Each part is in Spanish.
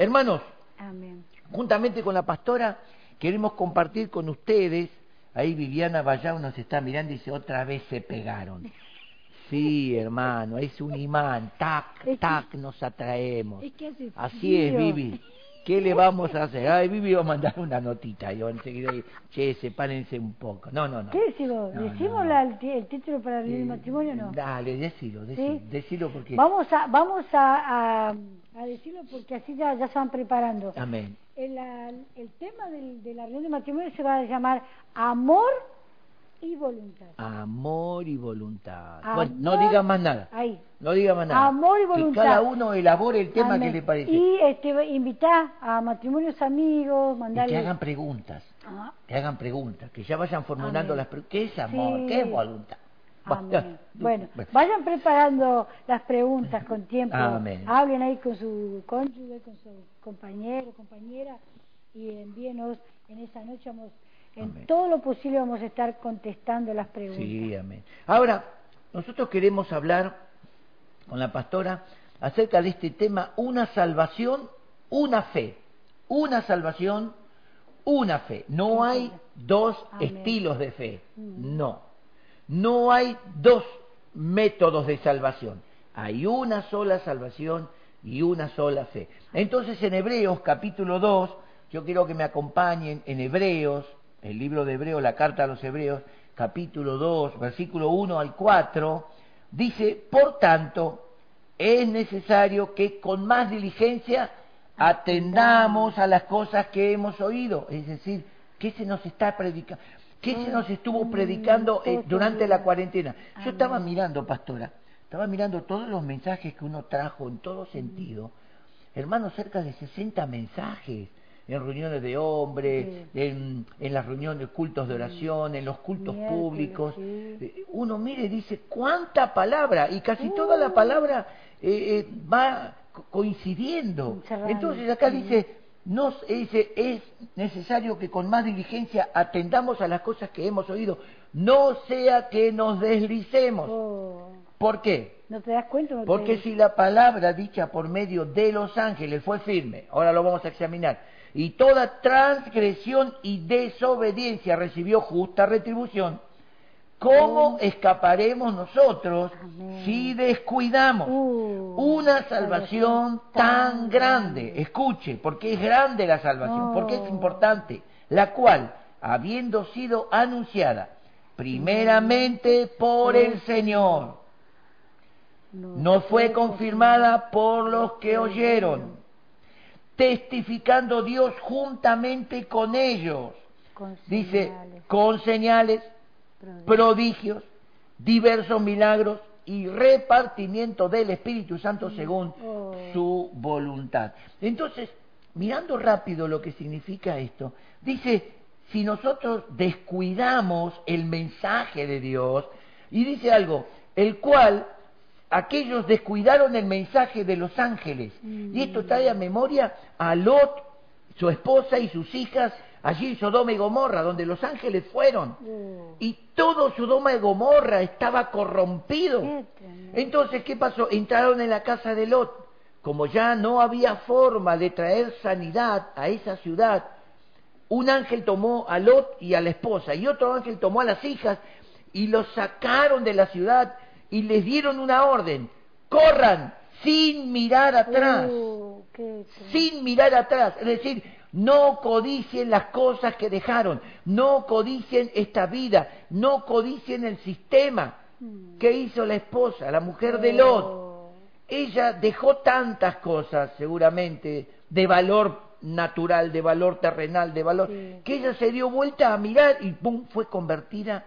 Hermanos, Amén. juntamente con la pastora, queremos compartir con ustedes, ahí Viviana Vallao nos está mirando y dice, otra vez se pegaron. Sí, hermano, es un imán, tac, tac, nos atraemos. Así es. Vivi. ¿Qué le vamos a hacer? Ay, Vivi va a mandar una notita. Yo enseguida, che, sepárense un poco. No, no, no. ¿Qué decimos? No, ¿Decimos no. la- el, el título para el Eh, matrimonio o no? Dale, decilo, decilo, ¿Sí? decilo porque... Vamos a vamos a, a, a decirlo porque así ya, ya se van preparando. Amén. El, el tema del- de la reunión de matrimonio se va a llamar amor y voluntad. Amor y voluntad. Amor- Bueno, no diga más nada. Ahí. No diga más nada. Amor y Que voluntad. cada uno elabore el tema Amén. que le parece. Y este, invitar a matrimonios amigos, Y mandarles... que hagan preguntas. Ah, Que hagan preguntas. Que ya vayan formulando Amén. las preguntas. ¿Qué es amor? Sí. ¿Qué es voluntad? Amén. Bueno, vayan preparando las preguntas con tiempo. Amén. Hablen ahí con su cónyuge, con su compañero, compañera y envíenos en esa noche. Vamos, en Amén. todo lo posible vamos a estar contestando las preguntas. Sí, amén. Ahora, nosotros queremos hablar con la pastora acerca de este tema, una salvación, una fe. Una salvación, una fe. No hay dos Amén. estilos de fe. Mm. No. No hay dos métodos de salvación. Hay una sola salvación y una sola fe. Entonces en Hebreos capítulo 2, yo quiero que me acompañen en Hebreos, el libro de Hebreos, la carta a los Hebreos, capítulo 2, versículo 1 al 4, dice, por tanto, es necesario que con más diligencia atendamos a las cosas que hemos oído, es decir, ¿qué se nos está predicando? ¿Qué se nos estuvo predicando eh, durante la cuarentena? Yo estaba mirando, pastora, estaba mirando todos los mensajes que uno trajo en todo sentido. Hermanos, cerca de 60 mensajes en reuniones de hombres, en, en las reuniones, cultos de oración, en los cultos Miércoles, públicos. sí. Eh, Uno mire y dice, ¿cuánta palabra? Y casi toda la palabra eh, eh, va co- coincidiendo. Entonces acá dice, nos, dice, es necesario que con más diligencia atendamos a las cosas que hemos oído, no sea que nos deslicemos. Oh, ¿Por qué? ¿No te das cuenta? No te- Porque si la palabra dicha por medio de los ángeles fue firme, ahora lo vamos a examinar, y toda transgresión y desobediencia recibió justa retribución, ¿cómo escaparemos nosotros Amén. si descuidamos Uh, una salvación tan grande? Escuche, porque es grande la salvación, Oh. porque es importante, la cual, habiendo sido anunciada primeramente por el Señor, no fue confirmada por los que oyeron, testificando Dios juntamente con ellos. Con Dice, señales, con señales, prodigios. prodigios, diversos milagros y repartimiento del Espíritu Santo según Oh. su voluntad. Entonces, mirando rápido lo que significa esto, dice, si nosotros descuidamos el mensaje de Dios, y dice algo, el cual aquellos descuidaron el mensaje de los ángeles, y esto trae a memoria a Lot, su esposa y sus hijas, allí en Sodoma y Gomorra, donde los ángeles fueron. Oh, Y todo Sodoma y Gomorra estaba corrompido. Entonces, ¿qué pasó? Entraron en la casa de Lot. Como ya no había forma de traer sanidad a esa ciudad, un ángel tomó a Lot y a la esposa, y otro ángel tomó a las hijas y los sacaron de la ciudad y les dieron una orden: corran sin mirar atrás qué tremendo. sin mirar atrás. Es decir, no codicien las cosas que dejaron, no codicien esta vida, no codicien el sistema. Mm. ¿Qué hizo la esposa, la mujer de Lot? Ella dejó tantas cosas, seguramente, de valor natural, de valor terrenal, de valor, Sí. que ella se dio vuelta a mirar y ¡pum! fue convertida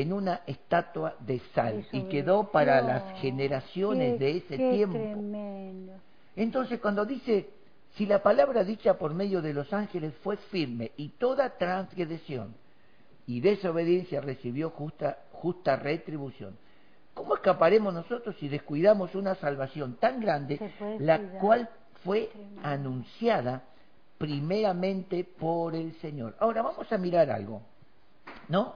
en una estatua de sal y quedó para No, las generaciones qué- de ese qué tiempo. tremendo. Entonces, cuando dice, si la palabra dicha por medio de los ángeles fue firme y toda transgresión y desobediencia recibió justa, justa retribución, ¿cómo escaparemos nosotros si descuidamos una salvación tan grande, la cuidar. cual fue Tremendo. anunciada primeramente por el Señor? Ahora vamos a mirar algo, ¿no?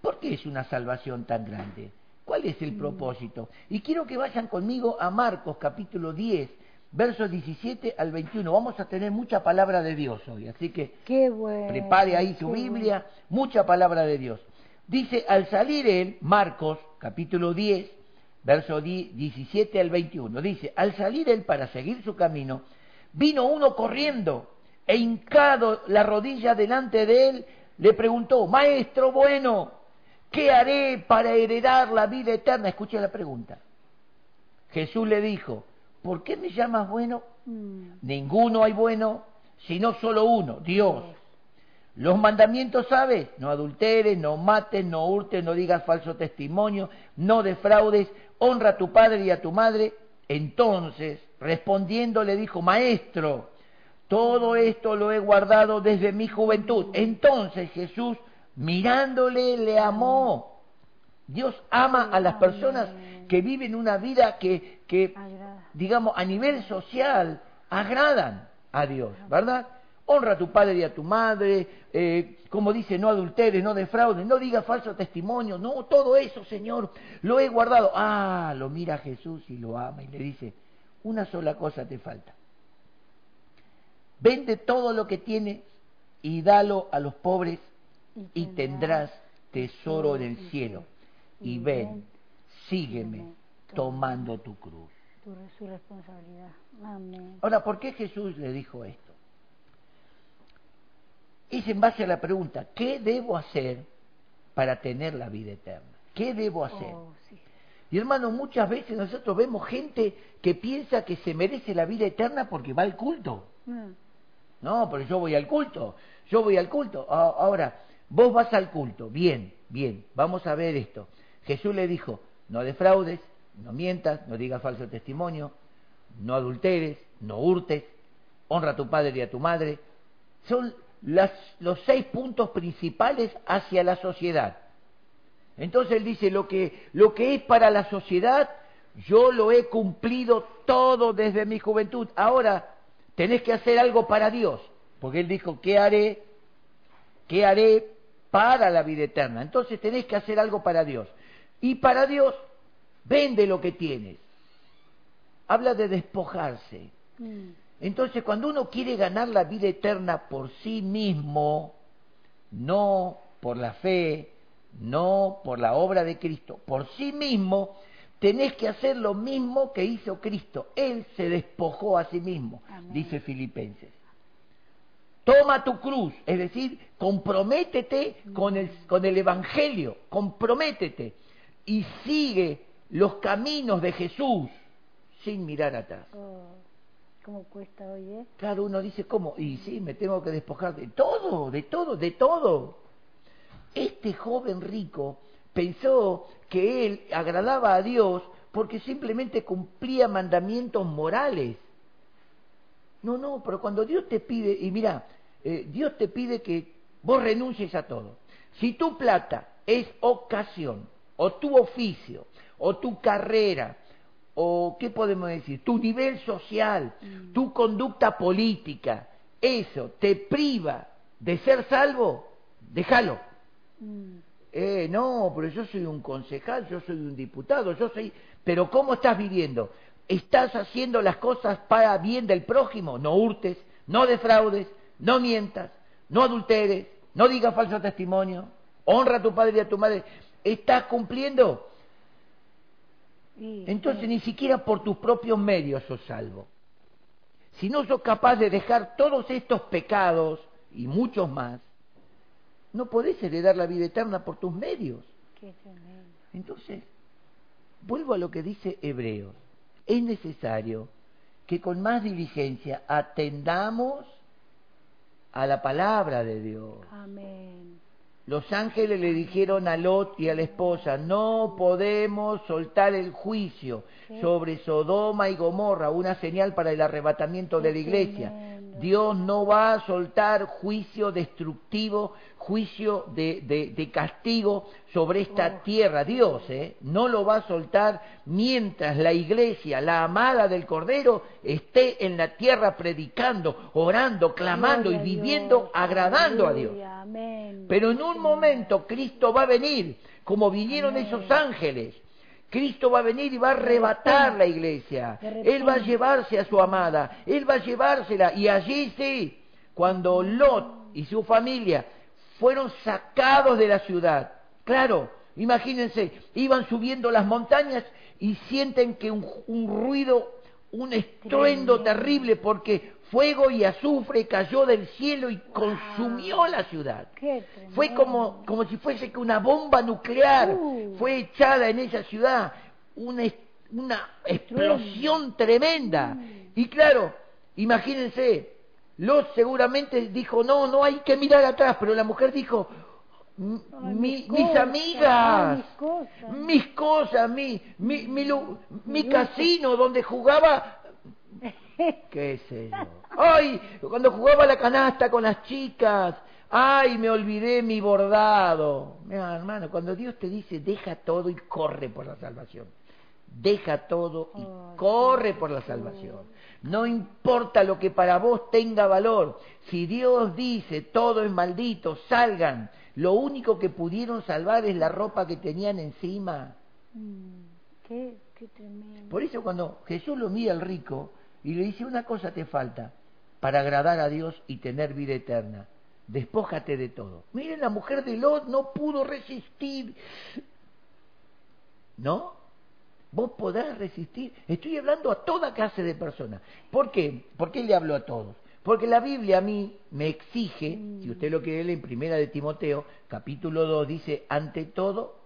¿Por qué es una salvación tan grande? ¿Cuál es Mm. el propósito? Y quiero que vayan conmigo a Marcos capítulo 10, versos 17 al 21. Vamos a tener mucha palabra de Dios hoy, así que Qué bueno. prepare ahí su Biblia, mucha palabra de Dios. Dice, al salir él, Marcos, capítulo 10, verso 10, 17 al 21, dice, al salir él para seguir su camino, vino uno corriendo e hincado la rodilla delante de él, le preguntó, Maestro bueno, ¿qué haré para heredar la vida eterna? Escuche la pregunta. Jesús le dijo, ¿por qué me llamas bueno? Mm, Ninguno hay bueno, sino solo uno, Dios. Los mandamientos, ¿sabes? No adulteres, no mates, no hurtes, no digas falso testimonio, no defraudes, honra a tu padre y a tu madre. Entonces, respondiendo, le dijo, Maestro, todo esto lo he guardado desde mi juventud. Entonces Jesús, mirándole, le amó. Dios ama a las personas que viven una vida que, digamos, a nivel social, agradan a Dios, ¿verdad? Honra a tu padre y a tu madre, eh, como dice, no adulteres, no defraudes, no digas falso testimonio, no, todo eso, Señor, lo he guardado. Ah, lo mira Jesús y lo ama y le dice, una sola cosa te falta. Vende todo lo que tienes y dalo a los pobres y tendrás tesoro en el cielo. Y ven, sígueme tomando tu cruz. Su responsabilidad. Amén. Ahora, ¿por qué Jesús le dijo esto? Es en base a la pregunta, ¿qué debo hacer para tener la vida eterna? ¿Qué debo hacer? Oh, sí. Y hermano, muchas veces nosotros vemos gente que piensa que se merece la vida eterna porque va al culto. Mm, No, pero yo voy al culto, yo voy al culto. Ahora, vos vas al culto, bien, bien, vamos a ver esto. Jesús le dijo, no defraudes, no mientas, no digas falso testimonio, no adulteres, no hurtes, honra a tu padre y a tu madre. Son las- los seis puntos principales hacia la sociedad. Entonces él dice, lo que, lo que es para la sociedad, yo lo he cumplido todo desde mi juventud. Ahora tenés que hacer algo para Dios, porque él dijo, ¿qué haré? ¿Qué haré para la vida eterna? Entonces tenés que hacer algo para Dios. Y para Dios, vende lo que tienes. Habla de despojarse. mm, Entonces, cuando uno quiere ganar la vida eterna por sí mismo, no por la fe, no por la obra de Cristo, por sí mismo, tenés que hacer lo mismo que hizo Cristo. Él se despojó a sí mismo, Amén. dice Filipenses. Toma tu cruz, es decir, comprométete con el, con el Evangelio, comprométete y sigue los caminos de Jesús sin mirar atrás. oh, ¿Cómo cuesta hoy, eh? Claro, uno dice, ¿cómo? Y sí, me tengo que despojar de todo, de todo, de todo. Este joven rico pensó que él agradaba a Dios porque simplemente cumplía mandamientos morales. No, no, pero cuando Dios te pide, y mira, eh, Dios te pide que vos renuncies a todo. Si tu plata es ocasión, o tu oficio, o tu carrera, o qué podemos decir, tu nivel social, tu conducta política, eso te priva de ser salvo, déjalo. Mm, Eh, no, pero yo soy un concejal, yo soy un diputado, yo soy... Pero ¿cómo estás viviendo? ¿Estás haciendo las cosas para bien del prójimo? No hurtes, no defraudes, no mientas, no adulteres, no digas falso testimonio, honra a tu padre y a tu madre. ¿Estás cumpliendo? Entonces ni siquiera por tus propios medios sos salvo. Si no sos capaz de dejar todos estos pecados y muchos más, no podés heredar la vida eterna por tus medios. Entonces, vuelvo a lo que dice Hebreos. Es necesario que con más diligencia atendamos a la palabra de Dios. Amén. Los ángeles le dijeron a Lot y a la esposa, no podemos soltar el juicio sobre Sodoma y Gomorra, una señal para el arrebatamiento de la iglesia. Dios no va a soltar juicio destructivo, juicio de, de- de castigo sobre esta Oh. tierra. Dios ¿eh? no lo va a soltar mientras la iglesia, la amada del Cordero, esté en la tierra predicando, orando, clamando Gloria y viviendo Dios. agradando a Dios. Amén. Pero en un momento Cristo va a venir, como vinieron Amén. esos ángeles, Cristo va a venir y va a arrebatar la iglesia. Él va a llevarse a su amada, Él va a llevársela. Y allí sí, cuando Lot y su familia fueron sacados de la ciudad, claro, imagínense, iban subiendo las montañas y sienten que un, ruido, un estruendo terrible, porque fuego y azufre cayó del cielo y consumió la ciudad. Fue como, como si fuese que una bomba nuclear uh. fue echada en esa ciudad, una, una explosión tremenda. Mm. Y claro, imagínense, Lot seguramente dijo, no, no hay que mirar atrás, pero la mujer dijo, mis, amigas, mis cosas, mi, mi, mi, casino donde jugaba qué sé yo. Ay, cuando jugaba la canasta con las chicas. Ay, me olvidé mi bordado. Mira, hermano, cuando Dios te dice, deja todo y corre por la salvación. Deja todo y corre por la salvación. No importa lo que para vos tenga valor. Si Dios dice, todo es maldito, salgan. Lo único que pudieron salvar es la ropa que tenían encima. Mm, qué, qué tremendo. Por eso cuando Jesús lo mira al rico, y le dice, una cosa te falta para agradar a Dios y tener vida eterna. Despójate de todo. Miren, la mujer de Lot no pudo resistir. ¿No? Vos podrás resistir. Estoy hablando a toda clase de personas. ¿Por qué? ¿Por qué le hablo a todos? Porque la Biblia a mí me exige, si usted lo quiere leer en Primera de Timoteo, capítulo 2, dice, ante todo,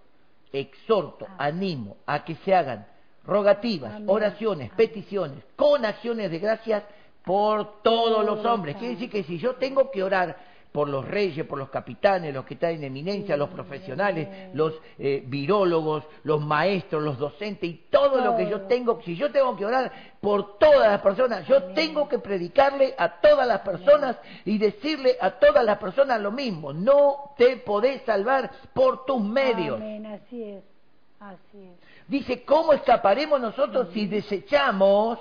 exhorto, ah. animo a que se hagan rogativas, oraciones, peticiones, con acciones de gracias por todos los hombres. Quiere decir que si yo tengo que orar por los reyes, por los capitanes, los que están en eminencia, los profesionales, los eh, virólogos, los maestros, los docentes y todo lo que yo tengo, si yo tengo que orar por todas las personas, yo tengo que predicarle a todas las personas y decirle a todas las personas lo mismo, no te podés salvar por tus medios. Amén, así es, así es. Dice, ¿cómo escaparemos nosotros si desechamos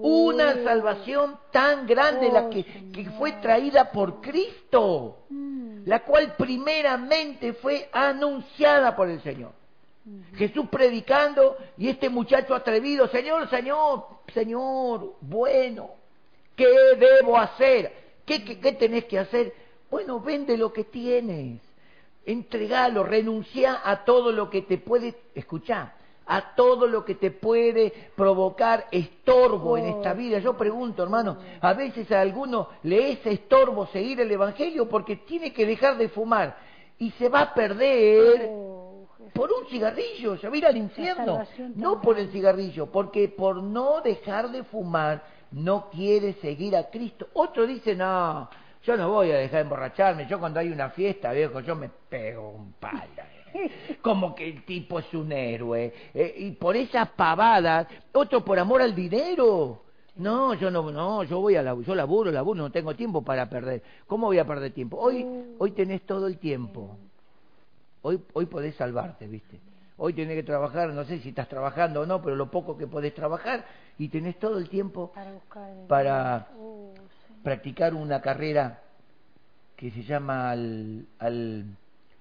una salvación tan grande, la que, que, fue traída por Cristo, mm. la cual primeramente fue anunciada por el Señor? Jesús predicando y este muchacho atrevido, Señor, Señor, Señor, bueno, ¿qué debo hacer? ¿Qué, qué, qué tenés que hacer? Bueno, vende lo que tienes, entregalo, renuncia a todo lo que te puede escuchar a todo lo que te puede provocar estorbo en esta vida. Yo pregunto, hermano, a veces a alguno le es estorbo seguir el Evangelio porque tiene que dejar de fumar y se va a perder oh, por un cigarrillo, se va a ir al infierno. No por el cigarrillo, porque por no dejar de fumar no quiere seguir a Cristo. Otro dice, no, yo no voy a dejar de emborracharme, yo cuando hay una fiesta, viejo, yo me pego un palo como que el tipo es un héroe. Eh, y por esas pavadas, otro por amor al dinero. No, yo no, no, yo voy a la, yo laburo, laburo, no tengo tiempo para perder. ¿Cómo voy a perder tiempo? Hoy, hoy tenés todo el tiempo. Hoy, hoy podés salvarte, ¿viste? Hoy tenés que trabajar, no sé si estás trabajando o no, pero lo poco que podés trabajar y tenés todo el tiempo para, oh, practicar una carrera que se llama al, al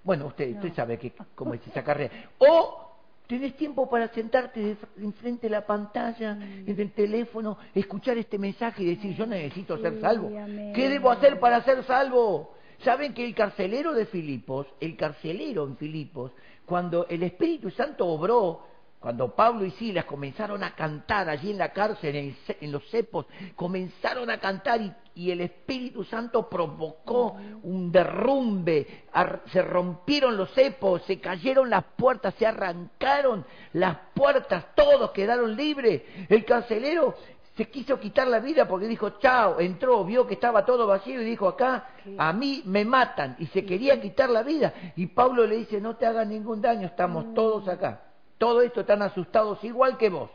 bueno, usted, usted sabe que, cómo es esa carrera. O tenés tiempo para sentarte enfrente de la pantalla, en el teléfono, escuchar este mensaje y decir, yo necesito ser salvo. ¿Qué debo hacer para ser salvo? ¿Saben que el carcelero de Filipos, el carcelero en Filipos, cuando el Espíritu Santo obró cuando Pablo y Silas comenzaron a cantar allí en la cárcel, en, los cepos, comenzaron a cantar y, el Espíritu Santo provocó un derrumbe, se rompieron los cepos, se cayeron las puertas, se arrancaron las puertas, todos quedaron libres. El carcelero se quiso quitar la vida porque dijo, chao, entró, vio que estaba todo vacío y dijo, acá a mí me matan y se quería quitar la vida. Y Pablo le dice, no te hagas ningún daño, estamos todos acá. Todo esto están asustados igual que vos.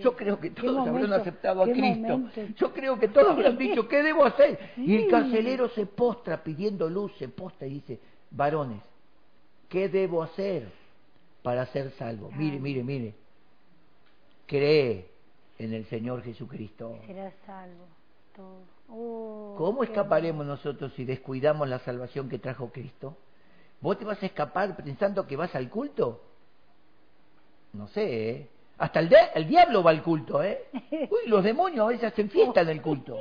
Yo creo que todos habrán aceptado a Cristo. Yo creo que todos habrán dicho, ¿qué debo hacer? Y el carcelero se postra pidiendo luz, se postra y dice, varones, ¿qué debo hacer para ser salvo? Mire, mire, mire. Cree en el Señor Jesucristo. Será salvo. Oh, ¿Cómo escaparemos nosotros si descuidamos la salvación que trajo Cristo? ¿Vos te vas a escapar pensando que vas al culto? no sé, ¿eh? Hasta el, de- el diablo va al culto, ¿eh? Uy, los demonios a veces hacen fiesta en el culto.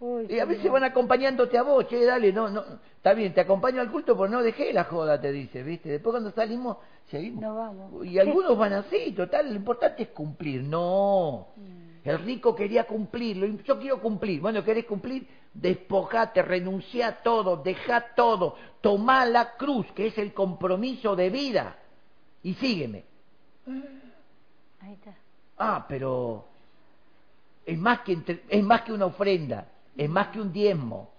Uy, Y a veces van acompañándote a vos, che, dale, no, no, está bien, te acompaño al culto, pero no dejé la joda, te dice, ¿viste? Después cuando salimos, seguimos. No vamos. Y algunos van así, total, lo importante es cumplir. No, Mm. el rico quería cumplir, lo- yo quiero cumplir. Bueno, ¿querés cumplir? Despojate, renuncia a todo, deja todo, tomá la cruz, que es el compromiso de vida, y sígueme. Ahí está. Ah, pero es más que entre- es más que una ofrenda, es más que un diezmo,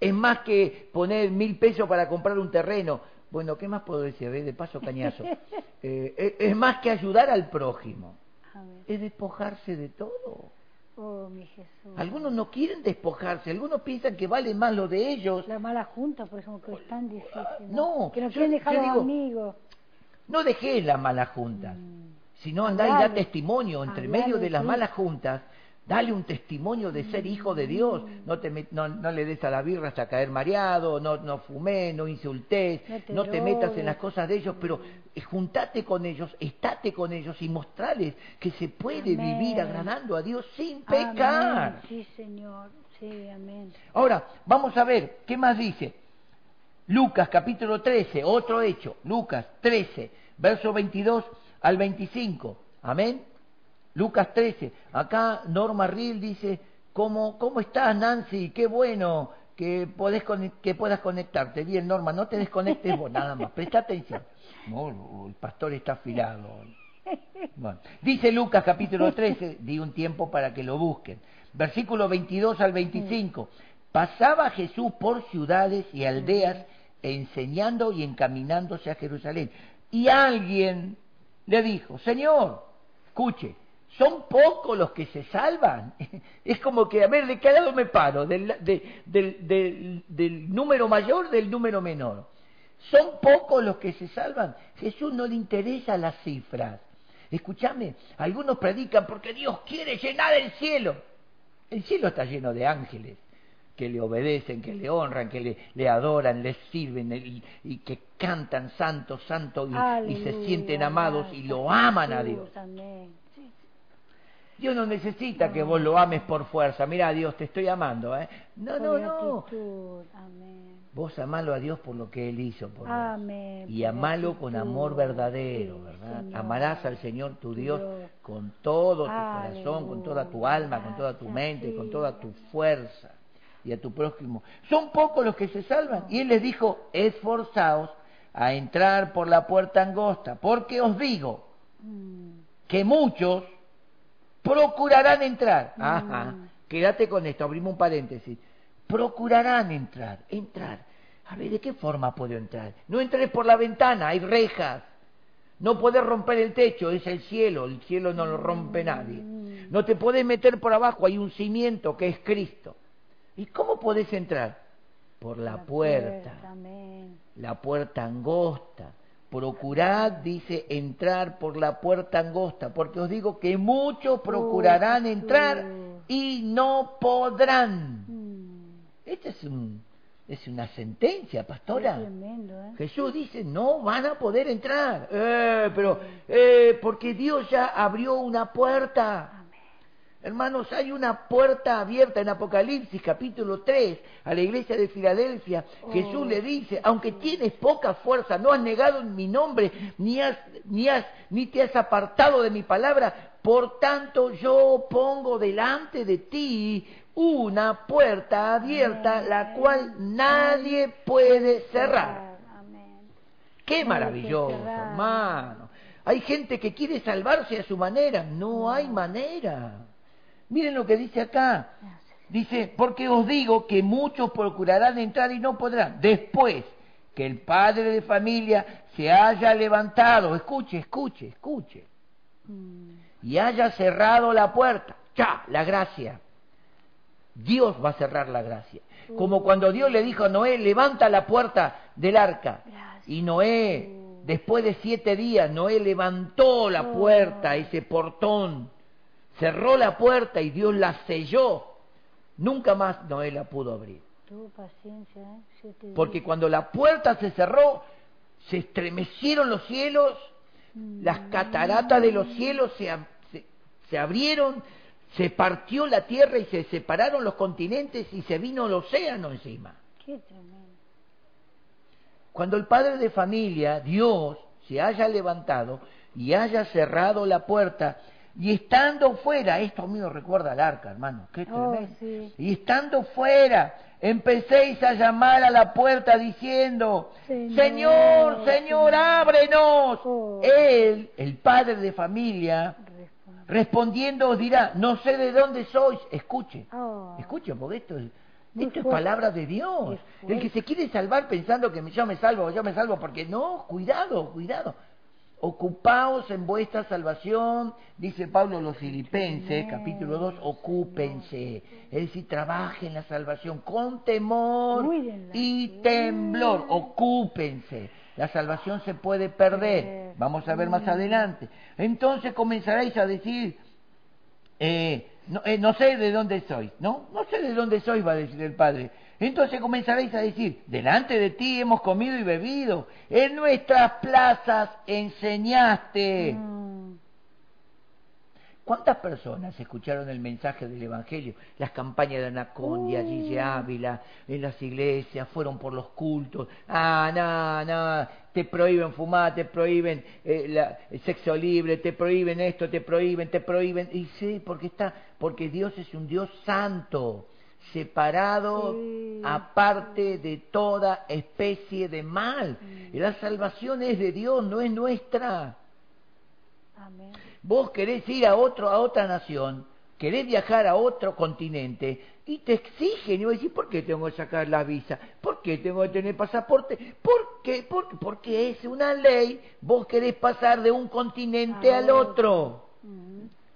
es más que poner mil pesos para comprar un terreno. Bueno, ¿qué más puedo decir? De paso cañazo. Eh, es, es más que ayudar al prójimo, es despojarse de todo. Oh, mi Jesús. Algunos no quieren despojarse, algunos piensan que vale más lo de ellos. La mala junta, por ejemplo, que es tan difícil. No, Que no quieren dejar yo digo- amigos. No dejés las malas juntas, Mm. Sino andá y da testimonio entre Hablale medio de las malas juntas. Dale un testimonio de ser hijo de Dios. No, te met- no, no le des a la birra hasta caer mareado, no, no fumé, no insultés, No te no te metas en las cosas de ellos, pero eh, juntate con ellos, estate con ellos y mostrales que se puede Amén. vivir agradando a Dios sin pecar. Amén. Sí, Señor. Sí, amén. Ahora, vamos a ver, ¿qué más dice? Lucas capítulo 13, otro hecho, Lucas 13, verso 22 al 25. Amén. Lucas 13. Acá Norma Riel dice, ¿cómo, cómo estás Nancy? Qué bueno que, podés que puedas conectarte. Bien, Norma, no te desconectes vos, nada más. Presta atención. No, el pastor está afilado. Bueno, dice Lucas capítulo 13, di un tiempo para que lo busquen. Versículo 22 al 25. Pasaba Jesús por ciudades y aldeas enseñando y encaminándose a Jerusalén. Y alguien le dijo, Señor, escuche, son pocos los que se salvan. Es como que, a ver, ¿de qué lado me paro? ¿Del, de- del, del- del número mayor del número menor? Son pocos los que se salvan. Jesús no le interesa las cifras. Escúchame, algunos predican porque Dios quiere llenar el cielo. El cielo está lleno de ángeles que le obedecen, que le honran, que le, le adoran, le sirven y, y que cantan santo, santo y, y se sienten amados y lo aman a Dios. Amén. Dios no necesita que vos lo ames por fuerza. Mira, Dios, te estoy amando. ¿eh? No, no, no. Vos amalo a Dios por lo que Él hizo por vos. Y amalo con amor verdadero, ¿verdad? Amarás al Señor tu Dios con todo tu corazón, con toda tu alma, con toda tu mente, con toda tu fuerza y a tu prójimo. Son pocos los que se salvan. Y Él les dijo, esforzaos a entrar por la puerta angosta, porque os digo Mm. que muchos procurarán entrar. Ajá, Mm. quédate con esto, abrimos un paréntesis. Procurarán entrar, entrar. A ver, ¿de qué forma puedo entrar? No entres por la ventana, hay rejas. No podés romper el techo, es el cielo, el cielo no lo rompe nadie. Mm. No te podés meter por abajo, hay un cimiento que es Cristo. ¿Y cómo podés entrar? Por la, puerta la puerta angosta. Procurad, dice, entrar por la puerta angosta, porque os digo que muchos procurarán entrar y no podrán. Mm. Esta es, un, es una sentencia, pastora. tremendo, ¿eh? Jesús dice, no van a poder entrar. Eh, pero, eh, porque Dios ya abrió una puerta. Hermanos, hay una puerta abierta en Apocalipsis capítulo 3 a la iglesia de Filadelfia. Oh, Jesús le dice, aunque tienes poca fuerza, no has negado en mi nombre, ni, has, ni, has, ni te has apartado de mi palabra, por tanto yo pongo delante de ti una puerta abierta, la cual nadie puede cerrar. Amén. Qué maravilloso, hermano. Hay gente que quiere salvarse a su manera. No hay manera. Miren lo que dice acá. Dice, porque os digo que muchos procurarán entrar y no podrán. Después que el padre de familia se haya levantado, escuche, escuche, escuche, Mm. y haya cerrado la puerta, ya, la gracia. Dios va a cerrar la gracia. Como cuando Dios le dijo a Noé, levanta la puerta del arca. Gracias. Y Noé, después de siete días, Noé levantó la puerta, ese portón, cerró la puerta y Dios la selló. Nunca más Noé la pudo abrir. Tuvo paciencia, ¿eh? Porque cuando la puerta se cerró, se estremecieron los cielos Las cataratas de los cielos se, se, se abrieron, se partió la tierra y se separaron los continentes y se vino el océano encima. Qué tremendo. Cuando el padre de familia, Dios, se haya levantado y haya cerrado la puerta, y estando fuera, esto a mí me recuerda al arca, hermano, qué Oh, tremendo. sí. Y estando fuera, empecéis a llamar a la puerta diciendo, Señor, Señor, Señor, ábrenos. Oh. Él, el padre de familia, Responde. respondiendo os dirá, no sé de dónde sois. Escuche, Oh. escuche, porque esto es, Muy esto es palabra de Dios. El que se quiere salvar pensando que yo me salvo, yo me salvo, porque no, cuidado, cuidado. Ocupaos en vuestra salvación, dice Pablo a los filipenses, capítulo 2, ocúpense. Es decir, trabajen la salvación con temor y temblor, ocúpense. La salvación se puede perder, vamos a ver más adelante. Entonces comenzaréis a decir, eh, no, eh, no sé de dónde sois, ¿no? No sé de dónde sois, va a decir el Padre. Entonces comenzaréis a decir, delante de ti hemos comido y bebido, en nuestras plazas enseñaste. Mm. ¿Cuántas personas escucharon el mensaje del Evangelio? Las campañas de Anacondia, Uh. Gigi Ávila, en las iglesias, fueron por los cultos. Ah, no, no, te prohíben fumar, te prohíben eh, la- el sexo libre, te prohíben esto, te prohíben, te prohíben. Y sí, porque está, porque Dios es un Dios santo, separado, Sí. aparte de toda especie de mal. La salvación es de Dios, no es nuestra. Amén. Vos querés ir a otro, a otra nación, querés viajar a otro continente y te exigen y vos decís, ¿por qué tengo que sacar la visa? ¿Por qué tengo que tener pasaporte? ¿Por qué? Por- porque es una ley, vos querés pasar de un continente A al otro.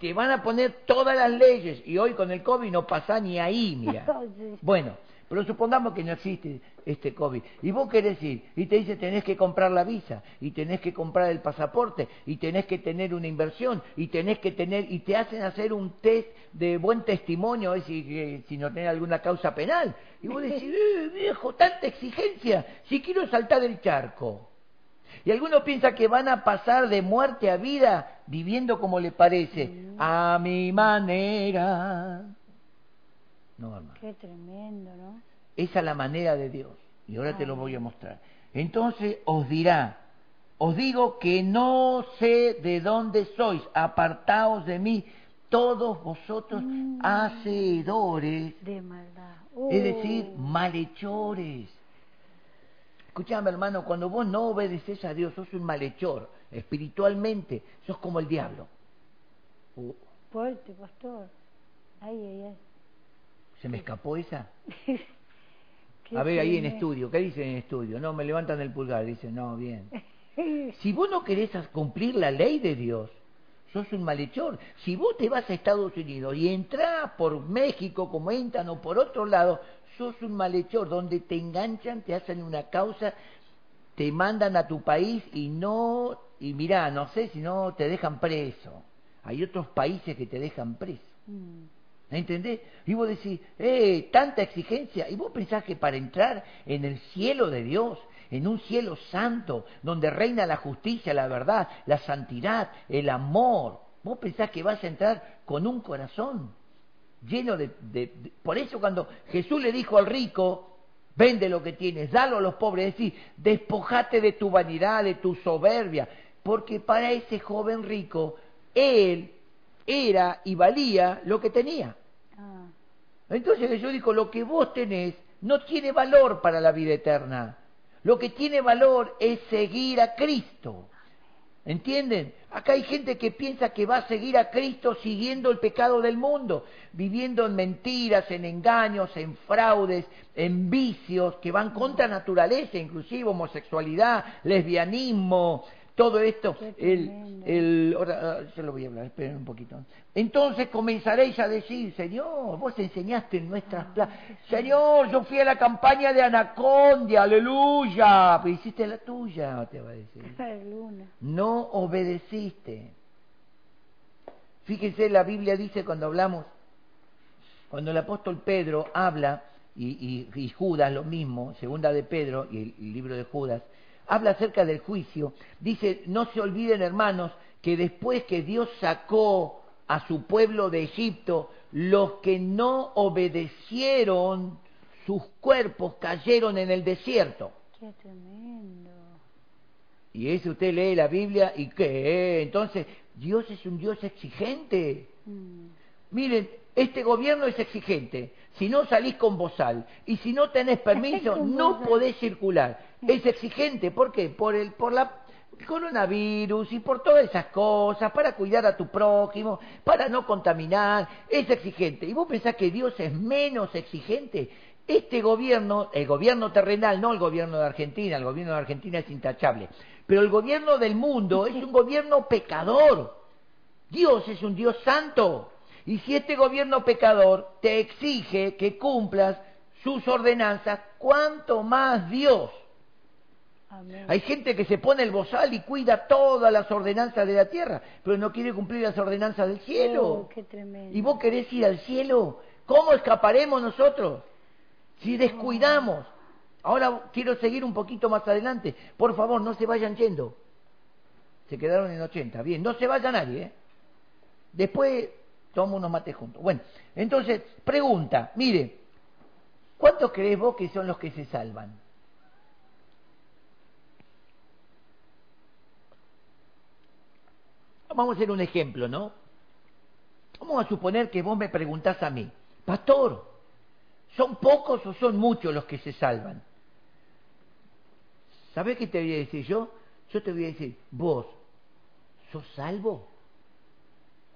Te van a poner todas las leyes y hoy con el COVID no pasa ni ahí, mira. Bueno, pero supongamos que no existe este COVID y vos querés ir y te dice tenés que comprar la visa y tenés que comprar el pasaporte y tenés que tener una inversión y tenés que tener y te hacen hacer un test de buen testimonio si, si no tenés alguna causa penal y vos decís, eh, viejo, tanta exigencia, si quiero saltar el charco. Y algunos piensan que van a pasar de muerte a vida viviendo como le parece, a mi manera. No, hermano. Qué tremendo, ¿no? Esa es la manera de Dios. Y ahora te lo voy a mostrar. Entonces os dirá, os digo que no sé de dónde sois, apartaos de mí, todos vosotros Mm. hacedores, De maldad. es decir, Oh. malhechores. Escuchame hermano, cuando vos no obedeces a Dios, sos un malhechor, espiritualmente, sos como el diablo. Fuerte, pastor. Ay, ay, ¿Se me escapó esa? ay. A ver, ahí en estudio, ¿qué dicen en estudio? No, me levantan el pulgar, dicen, no, bien. Si vos no querés cumplir la ley de Dios, sos un malhechor. Si vos te vas a Estados Unidos y entrás por México como entran o por otro lado, sos un malhechor. Donde te enganchan, te hacen una causa, te mandan a tu país y no, y mirá, no sé si no te dejan preso. Hay otros países que te dejan preso. Mm. ¿Entendés? Y vos decís, eh, tanta exigencia. Y vos pensás que para entrar en el cielo de Dios, en un cielo santo, donde reina la justicia, la verdad, la santidad, el amor, vos pensás que vas a entrar con un corazón lleno de... de- de- Por eso cuando Jesús le dijo al rico, vende lo que tienes, dalo a los pobres, es decir, despojate de tu vanidad, de tu soberbia, porque para ese joven rico, él era y valía lo que tenía. Ah. Entonces Jesús dijo, lo que vos tenés no tiene valor para la vida eterna. Lo que tiene valor es seguir a Cristo. ¿Entienden? Acá hay gente que piensa que va a seguir a Cristo siguiendo el pecado del mundo, viviendo en mentiras, en engaños, en fraudes, en vicios que van contra naturaleza, inclusive homosexualidad, lesbianismo, todo esto. El, el, ahora, ah, yo lo voy a hablar, esperen un poquito. Entonces comenzaréis a decir, Señor, vos enseñaste en nuestras plazas. Señor, yo fui a la campaña de Anacondia, aleluya. Pero hiciste la tuya, te va a decir. No obedeciste. Fíjense, la Biblia dice cuando hablamos, cuando el apóstol Pedro habla, y, y- y Judas lo mismo, segunda de Pedro y el, el libro de Judas, habla acerca del juicio. Dice, no se olviden hermanos que después que Dios sacó a su pueblo de Egipto, los que no obedecieron, sus cuerpos cayeron en el desierto. Qué tremendo. Y ese usted lee la Biblia y qué, entonces Dios es un Dios exigente. Mm. Miren, este gobierno es exigente. Si no salís con bozal y si no tenés permiso, no podés circular. Es exigente. ¿Por qué? Por el, por la coronavirus y por todas esas cosas, para cuidar a tu prójimo, para no contaminar. Es exigente. ¿Y vos pensás que Dios es menos exigente? Este gobierno, el gobierno terrenal, no el gobierno de Argentina, el gobierno de Argentina es intachable, pero el gobierno del mundo es un gobierno pecador. Dios es un Dios santo. Y si este gobierno pecador te exige que cumplas sus ordenanzas, ¿cuánto más Dios? Amén. Hay gente que se pone el bozal y cuida todas las ordenanzas de la tierra, pero no quiere cumplir las ordenanzas del cielo. Oh, qué tremendo. ¿Y vos querés ir al cielo? ¿Cómo escaparemos nosotros? Si descuidamos. Ahora quiero seguir un poquito más adelante. Por favor, no se vayan yendo. Se quedaron en 80. Bien, no se vaya nadie. ¿eh? Después tomo unos mates juntos. Bueno, entonces, pregunta. Mire, ¿cuántos crees vos que son los que se salvan? Vamos a hacer un ejemplo, ¿no? Vamos a suponer que vos me preguntás a mí, Pastor, ¿son pocos o son muchos los que se salvan? ¿Sabés qué te voy a decir yo? Yo te voy a decir, vos, ¿sos salvo?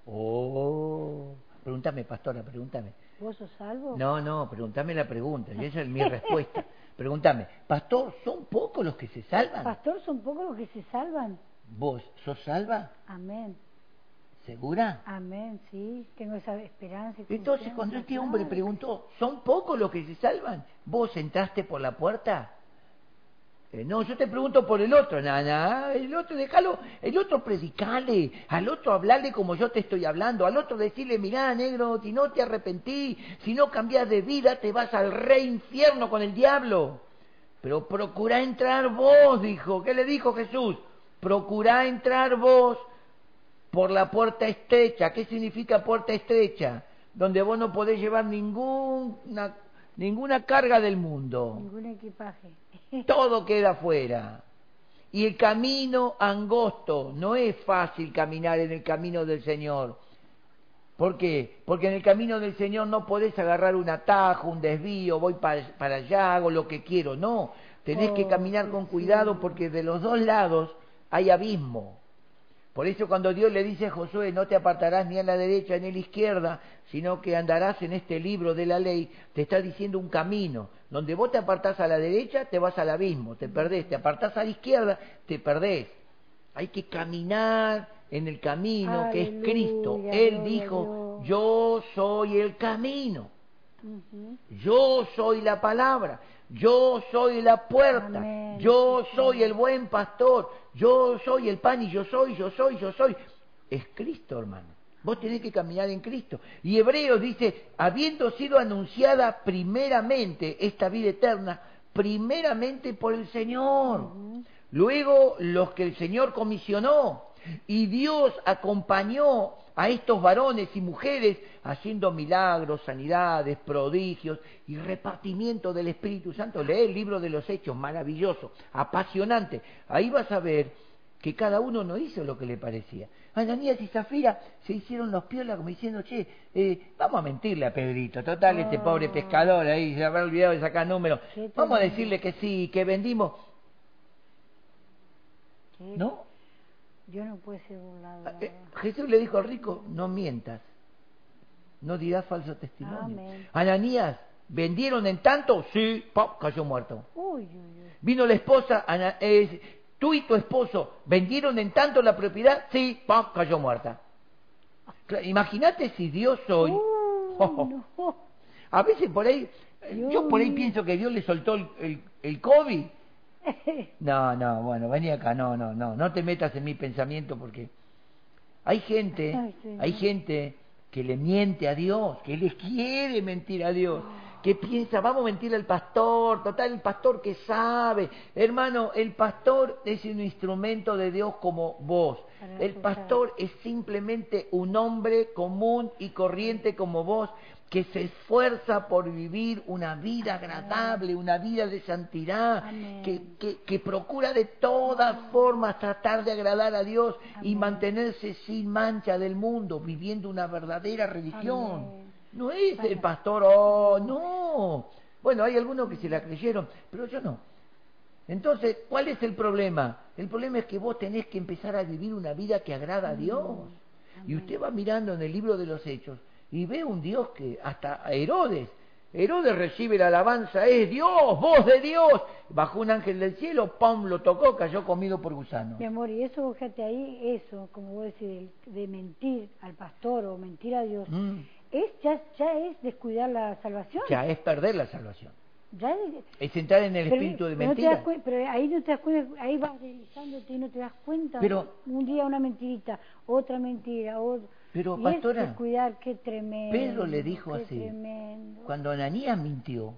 Oh, pregúntame, pastora, pregúntame. ¿Vos sos salvo? No, no, pregúntame la pregunta, y esa es mi respuesta. Pregúntame, Pastor, ¿son pocos los que se salvan? Pastor, son pocos los que se salvan. ¿Vos sos salva? Amén. ¿Segura? Amén, sí. Tengo esa esperanza. y Entonces, cuando este hombre preguntó, ¿son pocos los que se salvan? ¿Vos entraste por la puerta? Eh, no, yo te pregunto por el otro, nada, el otro, déjalo, el otro predicale, al otro hablarle como yo te estoy hablando, al otro decirle, mirá, negro, si no te arrepentí, si no cambias de vida, te vas al rey infierno con el diablo. Pero procura entrar vos, dijo. ¿Qué le dijo Jesús? Procura entrar vos por la puerta estrecha. ¿Qué significa puerta estrecha? Donde vos no podés llevar ninguna, ninguna carga del mundo. Ningún equipaje. Todo queda afuera. Y el camino angosto, no es fácil caminar en el camino del Señor. ¿Por qué? Porque en el camino del Señor no podés agarrar un atajo, un desvío, voy para, para allá, hago lo que quiero. No, tenés que Oh, caminar con cuidado porque de los dos lados hay abismo. Por eso cuando Dios le dice a Josué, no te apartarás ni a la derecha ni a la izquierda, sino que andarás en este libro de la ley, te está diciendo un camino. Donde vos te apartás a la derecha, te vas al abismo, te perdés. Te apartás a la izquierda, te perdés. Hay que caminar en el camino que es Cristo. Él dijo, yo soy el camino. Yo soy la palabra, yo soy la puerta, Amén. yo soy el buen pastor, yo soy el pan y yo soy, yo soy, yo soy. Es Cristo, hermano. Vos tenés que caminar en Cristo. Y Hebreos dice, habiendo sido anunciada primeramente esta vida eterna, primeramente por el Señor. Luego los que el Señor comisionó y Dios acompañó a estos varones y mujeres haciendo milagros, sanidades, prodigios y repartimiento del Espíritu Santo. Lee el libro de los Hechos, maravilloso, apasionante. Ahí vas a ver que cada uno no hizo lo que le parecía. Ananías y Zafira se hicieron los piolas como diciendo, che, eh, vamos a mentirle a Pedrito, total, este Oh. pobre pescador ahí se habrá olvidado de sacar números. Vamos a decirle que sí, que vendimos. ¿Qué? ¿No? Yo no puedo ser burlado. la Eh. Jesús le dijo al rico, no mientas, no dirás falso testimonio. Amén. Ananías, ¿vendieron en tanto? Sí, ¡pop! cayó muerto. Uy, uy, uy. Vino la esposa, Ana- eh, tú y tu esposo, ¿vendieron en tanto la propiedad? Sí, ¡pop! cayó muerta. Imagínate si Dios hoy, Uy, no. a veces por ahí, eh, yo por ahí pienso que Dios le soltó el, el, el COVID. No, no, bueno, vení acá, no, no, no, no te metas en mi pensamiento porque hay gente, Ay, hay gente que le miente a Dios, que le quiere mentir a Dios, que piensa, vamos a mentir al pastor, total, el pastor que sabe. Hermano, el pastor es un instrumento de Dios como vos. El pastor es simplemente un hombre común y corriente como vos que se esfuerza por vivir una vida agradable, una vida de santidad, que, que, que procura de todas formas tratar de agradar a Dios y mantenerse sin mancha del mundo, viviendo una verdadera religión. Amén. No es el pastor, oh, no. Bueno, hay algunos que se la creyeron, pero yo no. Entonces, ¿cuál es el problema? El problema es que vos tenés que empezar a vivir una vida que agrada a Dios. Y usted va mirando en el libro de los Hechos y ve un Dios que hasta Herodes, Herodes recibe la alabanza, es Dios, voz de Dios. Bajó un ángel del cielo, pam, lo tocó, cayó comido por gusanos. Mi amor, y eso, fíjate ahí, eso, como vos decís, de, de mentir al pastor o mentir a Dios, Mm, es ya, ya es descuidar la salvación. Ya es perder la salvación. Ya es- Es entrar en el pero- espíritu de no mentira. pero ahí no te das cuenta, ahí vas deslizándote y no te das cuenta. Pero- un día una mentirita, otra mentira, otra. Pero, y pastora, qué tremendo. Pedro le dijo así, tremendo. Cuando Ananías mintió,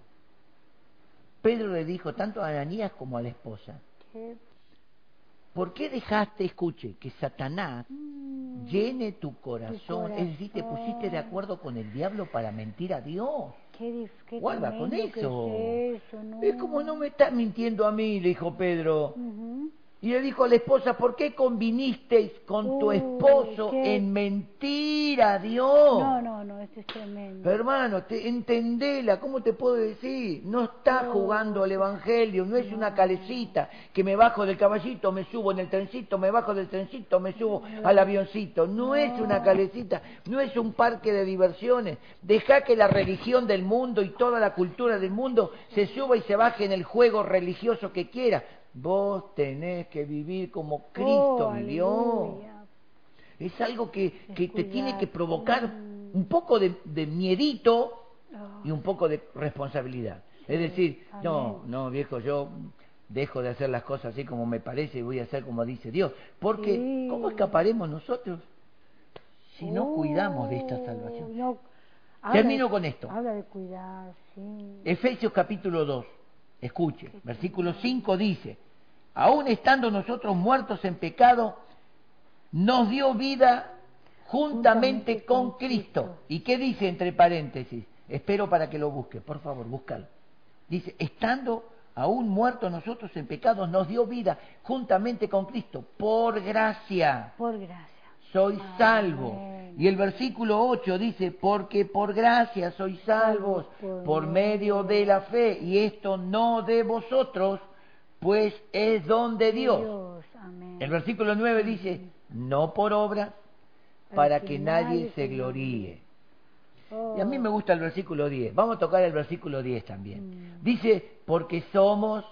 Pedro le dijo tanto a Ananías como a la esposa, Qué- ¿por qué dejaste, escuche, que Satanás mm, llene tu corazón? Es decir, te pusiste de acuerdo con el diablo para mentir a Dios. qué Guarda con eso. Es, eso no. Es como no me estás mintiendo a mí, le dijo Pedro. Y le dijo a la esposa, ¿por qué convinisteis con tu esposo qué- en mentir a Dios? No, no, no, esto es tremendo. Hermano, te, entendela, ¿cómo te puedo decir? No está No. jugando al Evangelio, no es una calecita que me bajo del caballito, me subo en el trencito, me bajo del trencito, me subo al avioncito. No, es una calecita, no es un parque de diversiones. Deja que la religión del mundo y toda la cultura del mundo se suba y se baje en el juego religioso que quiera. Vos tenés que vivir como Cristo Oh, vivió. aleluya. Es algo que, que te tiene que provocar Mm. un poco de, de miedito Oh, y un poco de responsabilidad. Es decir, no, Amén. no, viejo, yo dejo de hacer las cosas así como me parece y voy a hacer como dice Dios. Porque, Sí. ¿cómo escaparemos nosotros si no oh, cuidamos de esta salvación? no. Termino de- con esto. Habla de cuidar, sí. Efesios capítulo 2, escuche, versículo 5 dice, aún estando nosotros muertos en pecado, nos dio vida juntamente con Cristo. ¿Y qué dice entre paréntesis? Espero para que lo busque, por favor, búscalo. Dice, estando aún muertos nosotros en pecado, nos dio vida juntamente con Cristo, por gracia Por gracia. soy salvo. Y el versículo 8 dice, porque por gracia sois salvos Por medio de la fe, y esto no de vosotros, pues es don de Dios. El versículo 9 dice, no por obra, para que nadie se gloríe. Oh, Y a mí me gusta el versículo 10. Vamos a tocar el versículo 10 también. Mm. Dice, porque somos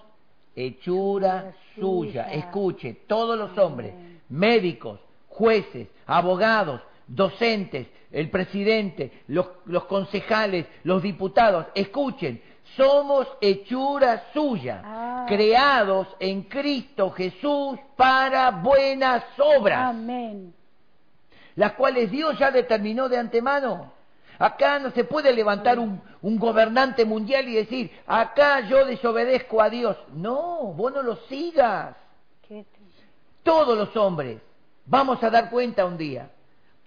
hechura suya. Escuche, todos los hombres, médicos, jueces, abogados, docentes, el presidente, los, los concejales, los diputados, escuchen, somos hechura suya, Ah. creados en Cristo Jesús para buenas obras Amén. las cuales Dios ya determinó de antemano. Acá no se puede levantar un, un gobernante mundial y decir, acá yo desobedezco a Dios. No, vos no lo sigas. Todos los hombres, vamos a dar cuenta un día.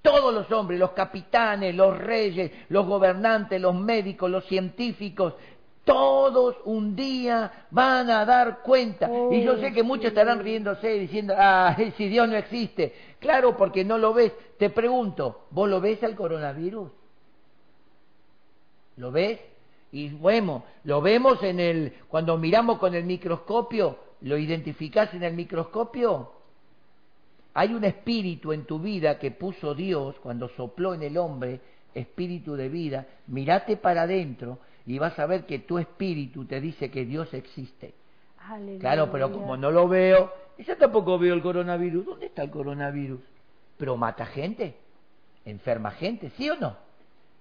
Todos los hombres, los capitanes, los reyes, los gobernantes, los médicos, los científicos, todos un día van a dar cuenta. y yo sé que muchos estarán riéndose diciendo, ah, si Dios no existe. Claro, porque no lo ves. Te pregunto, ¿vos lo ves al coronavirus? ¿Lo ves? Y bueno, lo vemos en el, cuando miramos con el microscopio, ¿lo identificás en el microscopio? Hay un espíritu en tu vida que puso Dios cuando sopló en el hombre, espíritu de vida. Mirate para adentro y vas a ver que tu espíritu te dice que Dios existe. Aleluya. Claro, pero como no lo veo, y yo tampoco veo el coronavirus. ¿Dónde está el coronavirus? Pero mata gente, enferma gente, ¿sí o no?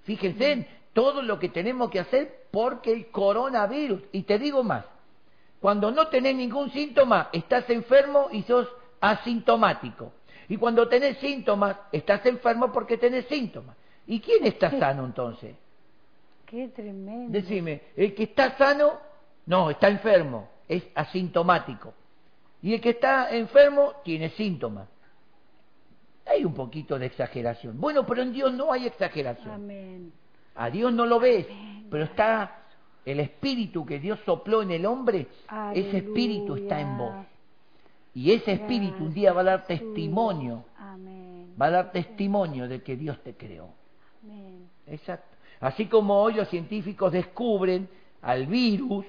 Fíjense en todo lo que tenemos que hacer porque el coronavirus. Y te digo más, cuando no tenés ningún síntoma, estás enfermo y sos asintomático. Y cuando tenés síntomas, estás enfermo porque tenés síntomas. ¿Y quién está sano entonces? Qué tremendo. Decime, el que está sano, no, está enfermo, es asintomático. Y el que está enfermo tiene síntomas. Hay un poquito de exageración. Bueno, pero en Dios no hay exageración. Amén. A Dios no lo ves, pero está el espíritu que Dios sopló en el hombre, ese espíritu está en vos. Y ese espíritu un día va a dar testimonio, va a dar testimonio de que Dios te creó. Exacto. Así como hoy los científicos descubren al virus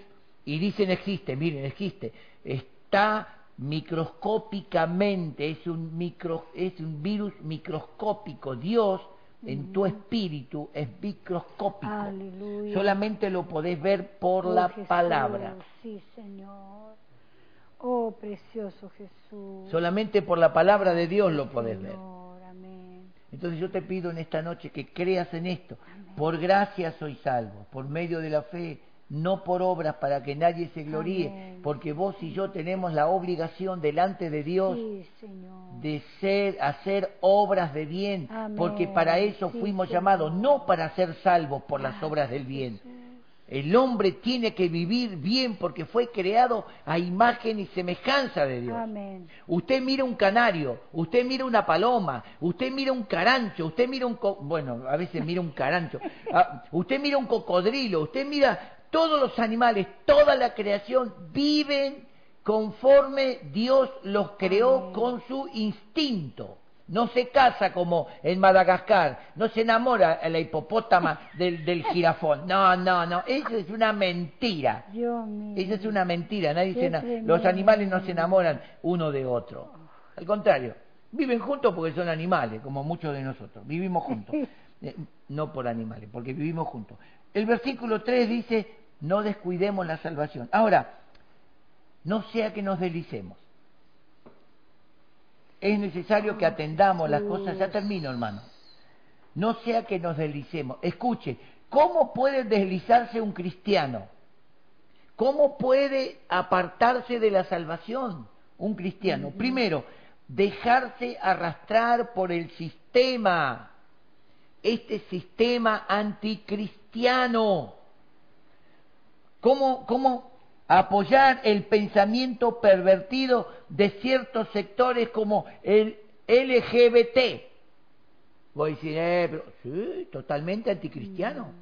y dicen existe, miren, existe, está microscópicamente, es un, micro, es un virus microscópico. Dios en tu espíritu es microscópico. Solamente lo podés ver por Oh, la Jesús, palabra. Sí, Señor. Oh, precioso Jesús. Solamente por la palabra de Dios lo podés ver. Amén. Entonces yo te pido en esta noche que creas en esto. Por gracia soy salvo, por medio de la fe, no por obras para que nadie se gloríe, Amén. porque vos y yo tenemos la obligación delante de Dios Sí, Señor. de ser, hacer obras de bien, Amén. porque para eso Sí, fuimos Señor. llamados, no para ser salvos por las obras del bien. El hombre tiene que vivir bien porque fue creado a imagen y semejanza de Dios. Amén. Usted mira un canario, usted mira una paloma, usted mira un carancho, usted mira un... co- bueno, a veces mira un carancho, Ah, usted mira un cocodrilo, usted mira todos los animales, toda la creación viven conforme Dios los creó Amén. con su instinto. No se casa como en Madagascar, no se enamora la hipopótama del, del jirafón. No, no, no, eso es una mentira. Dios mío. Esa es una mentira, nadie se los animales no se enamoran uno de otro. Al contrario, viven juntos porque son animales, como muchos de nosotros. Vivimos juntos. Eh, no por animales, porque vivimos juntos. El versículo 3 dice, no descuidemos la salvación. Ahora, no sea que nos deslicemos. Es necesario que atendamos las cosas. Ya termino, hermano. No sea que nos deslicemos. Escuche, ¿cómo puede deslizarse un cristiano? ¿Cómo puede apartarse de la salvación un cristiano? Primero, dejarse arrastrar por el sistema, este sistema anticristiano. ¿Cómo, cómo apoyar el pensamiento pervertido de ciertos sectores como el LGBT? Voy a decir, eh, pero sí, totalmente anticristiano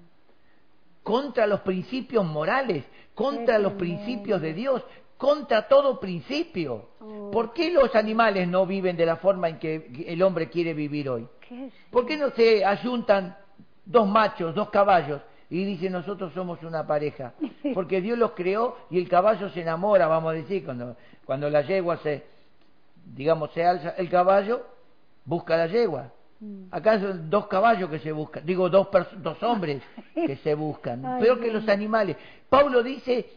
contra los principios morales, contra Qué los tremendo. principios de Dios, contra todo principio. Oh. ¿Por qué los animales no viven de la forma en que el hombre quiere vivir hoy? ¿Qué ¿Por qué no se ayuntan dos machos, dos caballos y dicen nosotros somos una pareja? Porque Dios los creó y el caballo se enamora, vamos a decir, cuando, cuando la yegua se, digamos, se alza el caballo, busca la yegua. Mm. Acá son dos caballos que se buscan, digo dos, dos hombres que se buscan, Ay, peor que los animales. Pablo dice,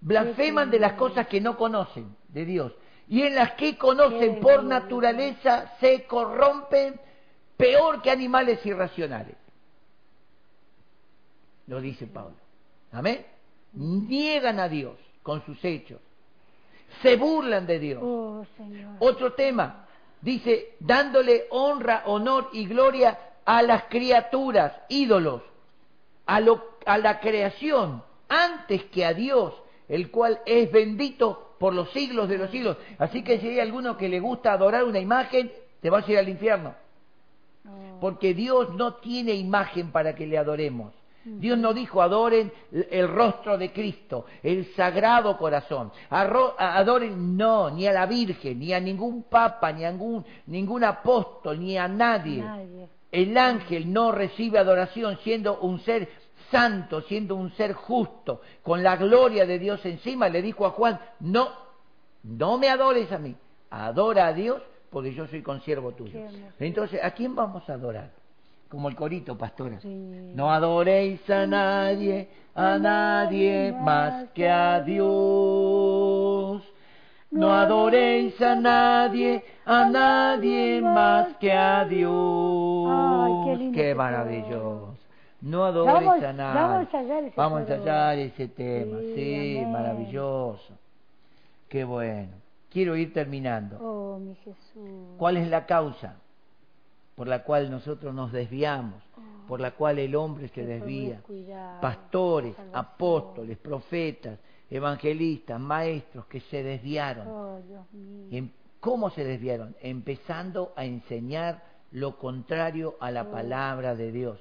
blasfeman de las cosas que no conocen de Dios y en las que conocen por naturaleza se corrompen peor que animales irracionales. Lo dice Pablo. Amén. Niegan a Dios con sus hechos. Se burlan de Dios. Oh, Señor. Otro tema, dice, dándole honra, honor y gloria a las criaturas, ídolos, a, lo- a la creación, antes que a Dios, el cual es bendito por los siglos de los siglos. Así que si hay alguno que le gusta adorar una imagen, te vas a ir al infierno. Oh, Porque Dios no tiene imagen para que le adoremos. Dios no dijo adoren el rostro de Cristo, el sagrado corazón. Arro- adoren no, ni a la Virgen, ni a ningún papa, ni a ningún, ningún apóstol, ni a nadie. nadie. El ángel no recibe adoración siendo un ser santo, siendo un ser justo, con la gloria de Dios encima. Le dijo a Juan, no, no me adores a mí, adora a Dios porque yo soy consiervo tuyo. Entonces, ¿a quién vamos a adorar? Como el corito, pastora. Sí. No adoréis a nadie, a nadie más que a Dios. No adoréis a nadie, a nadie más que a Dios. Ay, qué lindo ese maravilloso. No adoréis Vamos- a nadie. vamos a ensayar ese Vamos a coro. ensayar ese tema. Sí, maravilloso. Qué bueno. Quiero ir terminando. Oh, mi Jesús. ¿Cuál es la causa? Por la cual nosotros nos desviamos, Oh, por la cual el hombre se desvía. Pastores, apóstoles, profetas, evangelistas, maestros que se desviaron. Oh. Em- ¿Cómo se desviaron? Empezando a enseñar lo contrario a la Oh. palabra de Dios.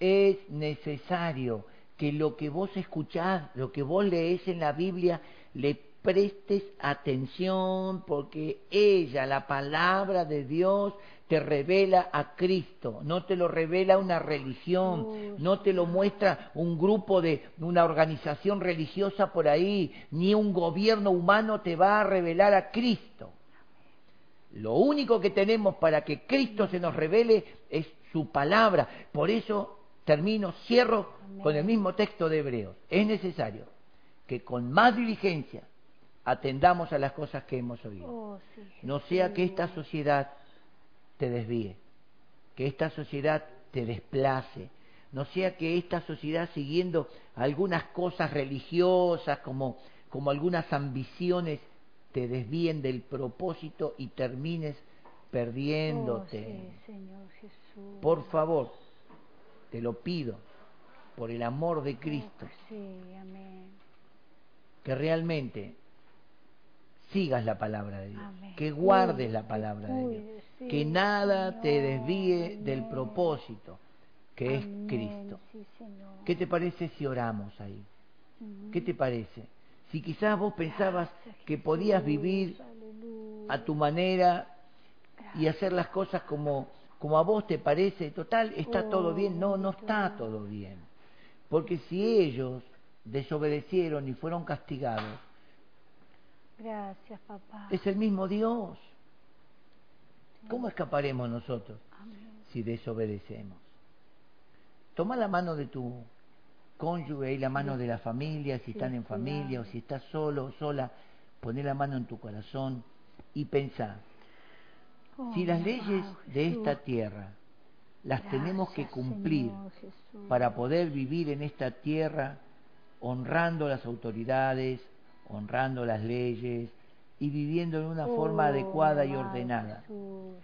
Es necesario que lo que vos escuchás, lo que vos lees en la Biblia, le prestes atención porque ella, la palabra de Dios, te revela a Cristo, no te lo revela una religión, no te lo muestra un grupo de una organización religiosa por ahí, ni un gobierno humano te va a revelar a Cristo. Lo único que tenemos para que Cristo se nos revele es su palabra. Por eso termino, cierro con el mismo texto de Hebreos. Es necesario que con más diligencia atendamos a las cosas que hemos oído. Oh, No sea que esta sociedad te desvíe, que esta sociedad te desplace, no sea que esta sociedad siguiendo algunas cosas religiosas como, como algunas ambiciones te desvíen del propósito y termines Oh, perdiéndote. sí, Señor Jesús. Por favor, te lo pido, por el amor de Oh, Cristo, sí, amén. que realmente sigas la palabra de Dios, Amén. que guardes la palabra de Dios, sí, que nada te desvíe del propósito que es Cristo. sí. ¿Qué te parece si oramos ahí? ¿Qué te parece? Si quizás vos pensabas Gracias, que podías vivir aleluya. a tu manera y hacer las cosas como, como a vos te parece, total, está todo bien. No, no está todo bien. Porque si ellos desobedecieron y fueron castigados, Gracias, papá. es el mismo Dios. ¿Cómo escaparemos nosotros Amén. si desobedecemos? Toma la mano de tu cónyuge y la mano de la familia, si Sí, están en familia o si estás solo o sola, poné la mano en tu corazón y pensá, Oh, si las wow, leyes de esta tierra las tenemos que cumplir Señor para poder vivir en esta tierra honrando las autoridades, honrando las leyes y viviendo en una forma Oh, adecuada y ordenada. Jesús.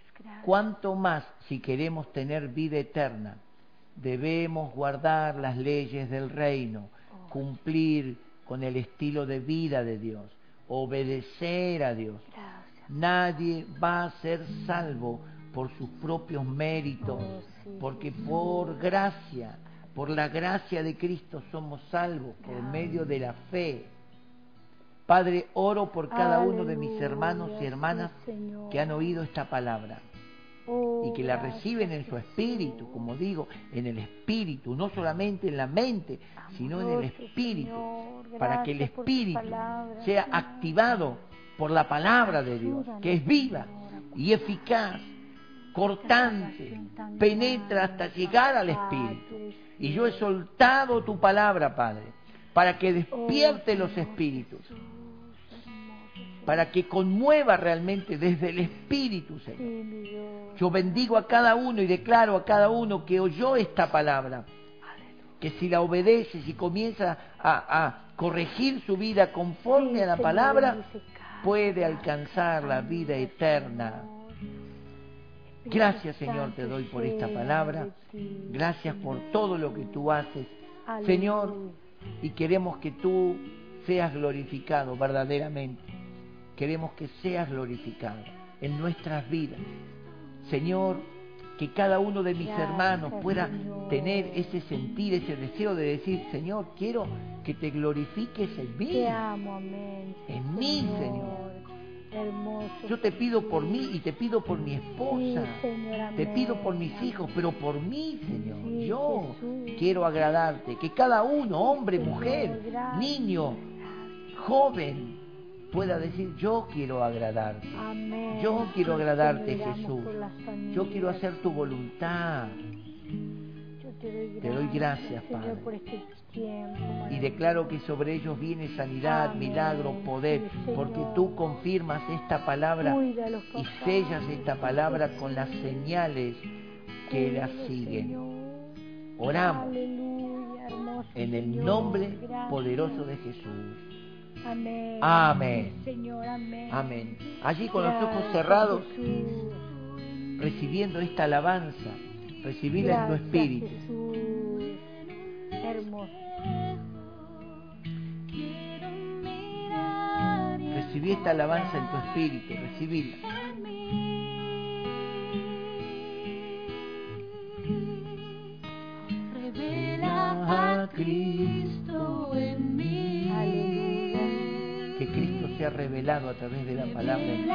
Cuanto más si queremos tener vida eterna, debemos guardar las leyes del reino, Oh. cumplir con el estilo de vida de Dios, obedecer a Dios. Gracias. Nadie va a ser salvo por sus propios méritos, Oh, sí, porque por gracia, por la gracia de Cristo somos salvos por Gracias. medio de la fe. Padre, oro por cada uno de mis hermanos y hermanas que han oído esta palabra Oh, y que la gracias, reciben en su espíritu, como digo, en el espíritu, no solamente en la mente, sino en el espíritu, para que el espíritu sea activado por la palabra de Dios, que es viva y eficaz, cortante, penetra hasta llegar al espíritu. Y yo he soltado tu palabra, Padre, para que despierte Oh, los Señor espíritus. Para que conmueva realmente desde el espíritu, Señor. Yo bendigo a cada uno y declaro a cada uno que oyó esta palabra, que si la obedece, si comienza a, a corregir su vida conforme a la palabra, puede alcanzar la vida eterna. Gracias Señor te doy por esta palabra. Gracias por todo lo que tú haces. Señor, y queremos que tú seas glorificado verdaderamente. Queremos que seas glorificado en nuestras vidas. Señor, que cada uno de mis hermanos pueda tener ese sentir, ese deseo de decir, Señor, quiero que te glorifiques en mí. Te amo, amén. En mí, Señor. Hermoso. Yo te pido por mí y te pido por mi esposa. Sí, Te pido por mis hijos, pero por mí, Señor. Sí, Yo Jesús. quiero agradarte. Que cada uno, hombre, mujer, niño, joven, pueda decir, yo quiero agradarte. Amén. Yo quiero agradarte, Jesús. Yo quiero hacer tu voluntad. Te doy gracias, Te doy gracias, Señor, Padre. por este tiempo. Y declaro que sobre ellos viene sanidad, Amén. milagro, poder, porque tú confirmas esta palabra Cuídalos, y sellas esta palabra con las señales que la Cuídalos, siguen. Señor. Oramos Aleluya, hermoso en el nombre Gracias. poderoso de Jesús. Amén. Amén. Señor, amén. Amén. Allí con los ojos cerrados, Jesús. recibiendo esta alabanza, recibida en tu espíritu. Jesús. Hermoso. Recibí esta alabanza en tu espíritu, recibíla. Revela a Cristo Cristo sea revelado a través de la palabra en